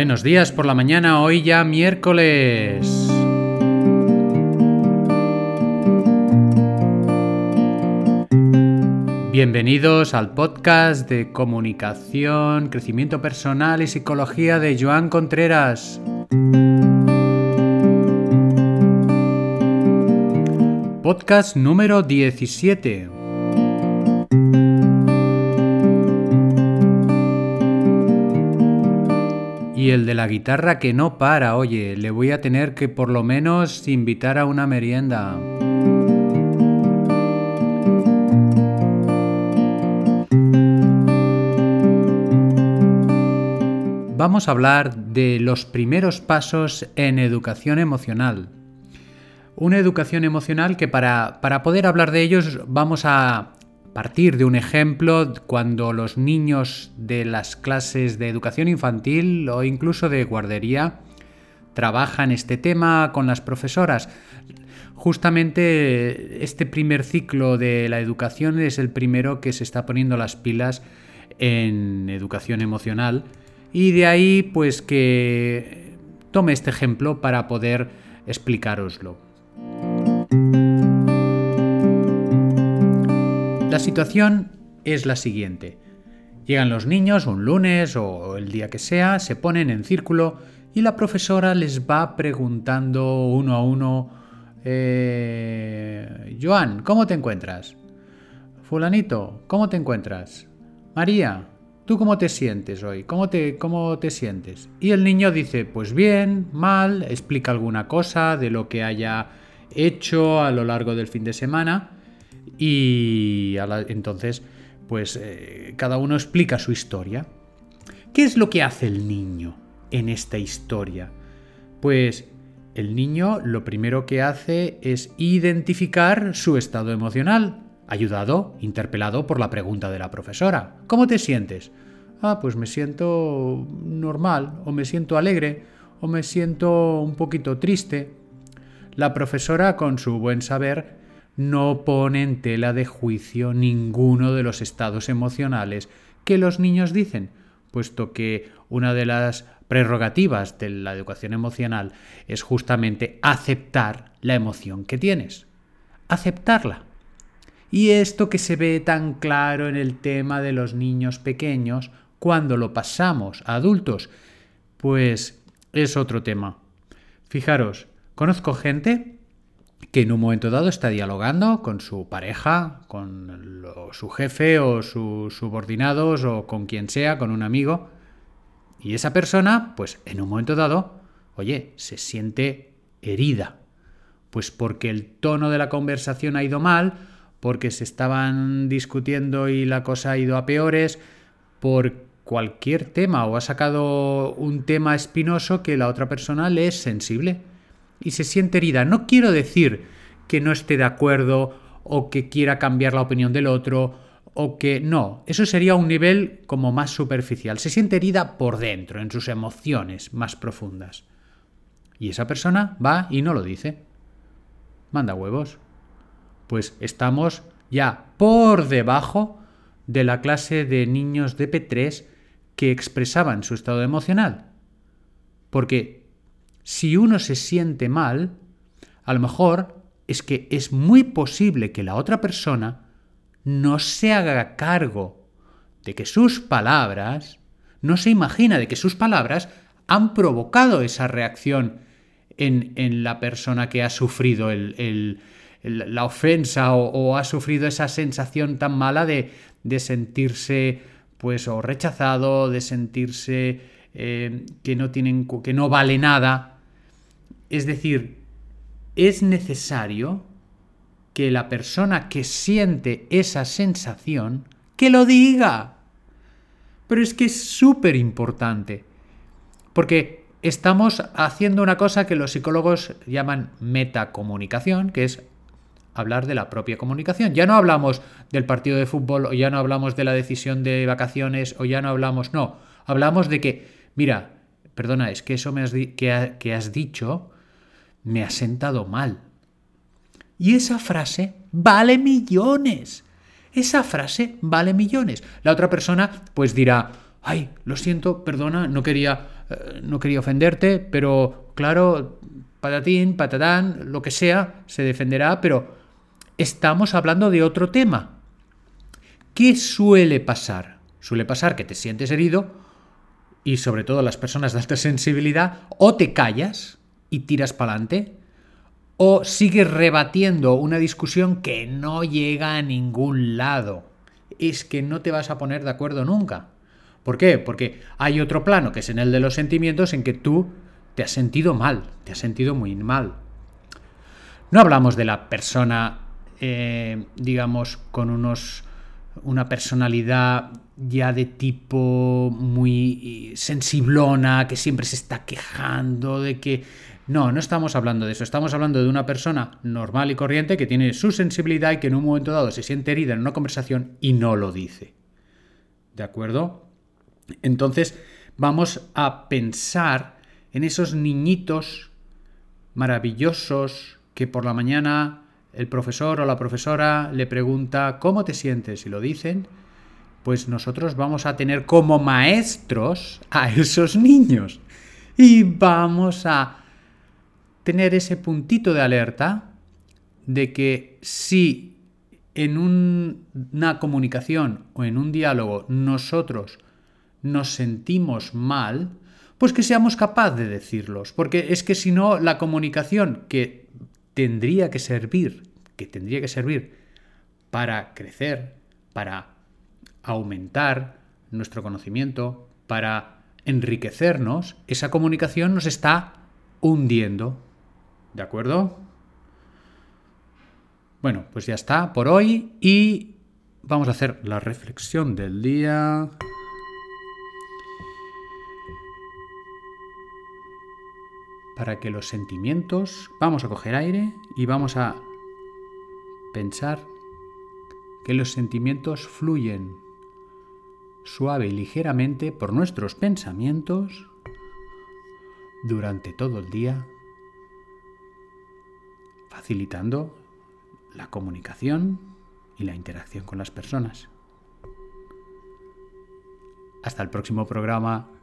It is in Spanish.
Buenos días por la mañana, hoy ya miércoles. Bienvenidos al podcast de comunicación, crecimiento personal y psicología de Joan Contreras. Podcast número 17. Y el de la guitarra que no para, oye, le voy a tener que por lo menos invitar a una merienda. Vamos a hablar de los primeros pasos en educación emocional. Una educación emocional que para, para poder hablar de ellos vamos a partir de un ejemplo cuando los niños de las clases de educación infantil o incluso de guardería trabajan este tema con las profesoras. Justamente este primer ciclo de la educación es el primero que se está poniendo las pilas en educación emocional y de ahí pues que tome este ejemplo para poder explicaroslo. La situación es la siguiente. Llegan los niños un lunes o el día que sea, se ponen en círculo y la profesora les va preguntando uno a uno, eh, Joan, ¿cómo te encuentras? Fulanito, ¿cómo te encuentras? María, ¿tú cómo te sientes hoy? ¿Cómo te, ¿Cómo te sientes? Y el niño dice, pues bien, mal, explica alguna cosa de lo que haya hecho a lo largo del fin de semana y entonces, pues eh, cada uno explica su historia. ¿Qué es lo que hace el niño en esta historia? Pues el niño lo primero que hace es identificar su estado emocional, ayudado, interpelado por la pregunta de la profesora. ¿Cómo te sientes? Ah, pues me siento normal, o me siento alegre, o me siento un poquito triste. La profesora, con su buen saber, no pone en tela de juicio ninguno de los estados emocionales que los niños dicen, puesto que una de las prerrogativas de la educación emocional es justamente aceptar la emoción que tienes. Aceptarla. Y esto que se ve tan claro en el tema de los niños pequeños, cuando lo pasamos a adultos, pues es otro tema. Fijaros, conozco gente que en un momento dado está dialogando con su pareja, con su jefe o sus subordinados o con quien sea, con un amigo, y esa persona, pues en un momento dado, oye, se siente herida, pues porque el tono de la conversación ha ido mal, porque se estaban discutiendo y la cosa ha ido a peores, por cualquier tema o ha sacado un tema espinoso que la otra persona le es sensible y se siente herida. No quiero decir que no esté de acuerdo o que quiera cambiar la opinión del otro o que no, eso sería un nivel como más superficial. Se siente herida por dentro, en sus emociones más profundas. Y esa persona va y no lo dice. Manda huevos. Pues estamos ya por debajo de la clase de niños de P3 que expresaban su estado emocional. Porque si uno se siente mal, a lo mejor es que es muy posible que la otra persona no se haga cargo de que sus palabras, no se imagina de que sus palabras han provocado esa reacción en, la persona que ha sufrido la ofensa o, ha sufrido esa sensación tan mala de, de sentirse pues o rechazado, de sentirse eh, que, no tienen, que no vale nada. Es decir, es necesario que la persona que siente esa sensación, que lo diga. Pero es que es súper importante, porque estamos haciendo una cosa que los psicólogos llaman metacomunicación, que es hablar de la propia comunicación. Ya no hablamos del partido de fútbol, o ya no hablamos de la decisión de vacaciones, o ya no hablamos, no, hablamos de que mira, perdona, es que eso me has que, has dicho me ha sentado mal. Y esa frase vale millones. Esa frase vale millones. La otra persona pues dirá, ay, lo siento, perdona, no quería eh, no quería ofenderte, pero claro, patatín, patatán, lo que sea, se defenderá, pero estamos hablando de otro tema. ¿Qué suele pasar? Suele pasar que te sientes herido y sobre todo las personas de alta sensibilidad o te callas y tiras para adelante o sigues rebatiendo una discusión que no llega a ningún lado. Es que no te vas a poner de acuerdo nunca. ¿Por qué? Porque hay otro plano, que es en el de los sentimientos, en que tú te has sentido mal, te has sentido muy mal. No hablamos de la persona, eh, digamos, con unos una personalidad ya de tipo muy sensiblona, que siempre se está quejando de que... No, no estamos hablando de eso, estamos hablando de una persona normal y corriente que tiene su sensibilidad y que en un momento dado se siente herida en una conversación y no lo dice. ¿De acuerdo? Entonces vamos a pensar en esos niñitos maravillosos que por la mañana el profesor o la profesora le pregunta ¿cómo te sientes? y lo dicen, pues nosotros vamos a tener como maestros a esos niños y vamos a tener ese puntito de alerta de que si en una comunicación o en un diálogo nosotros nos sentimos mal, pues que seamos capaces de decirlos, porque es que si no la comunicación que tendría que servir, que tendría que servir para crecer, para aumentar nuestro conocimiento, para enriquecernos, esa comunicación nos está hundiendo. ¿De acuerdo? Bueno, pues ya está por hoy y vamos a hacer la reflexión del día. Para que los sentimientos, vamos a coger aire y vamos a pensar que los sentimientos fluyen suave y ligeramente por nuestros pensamientos durante todo el día, facilitando la comunicación y la interacción con las personas. Hasta el próximo programa.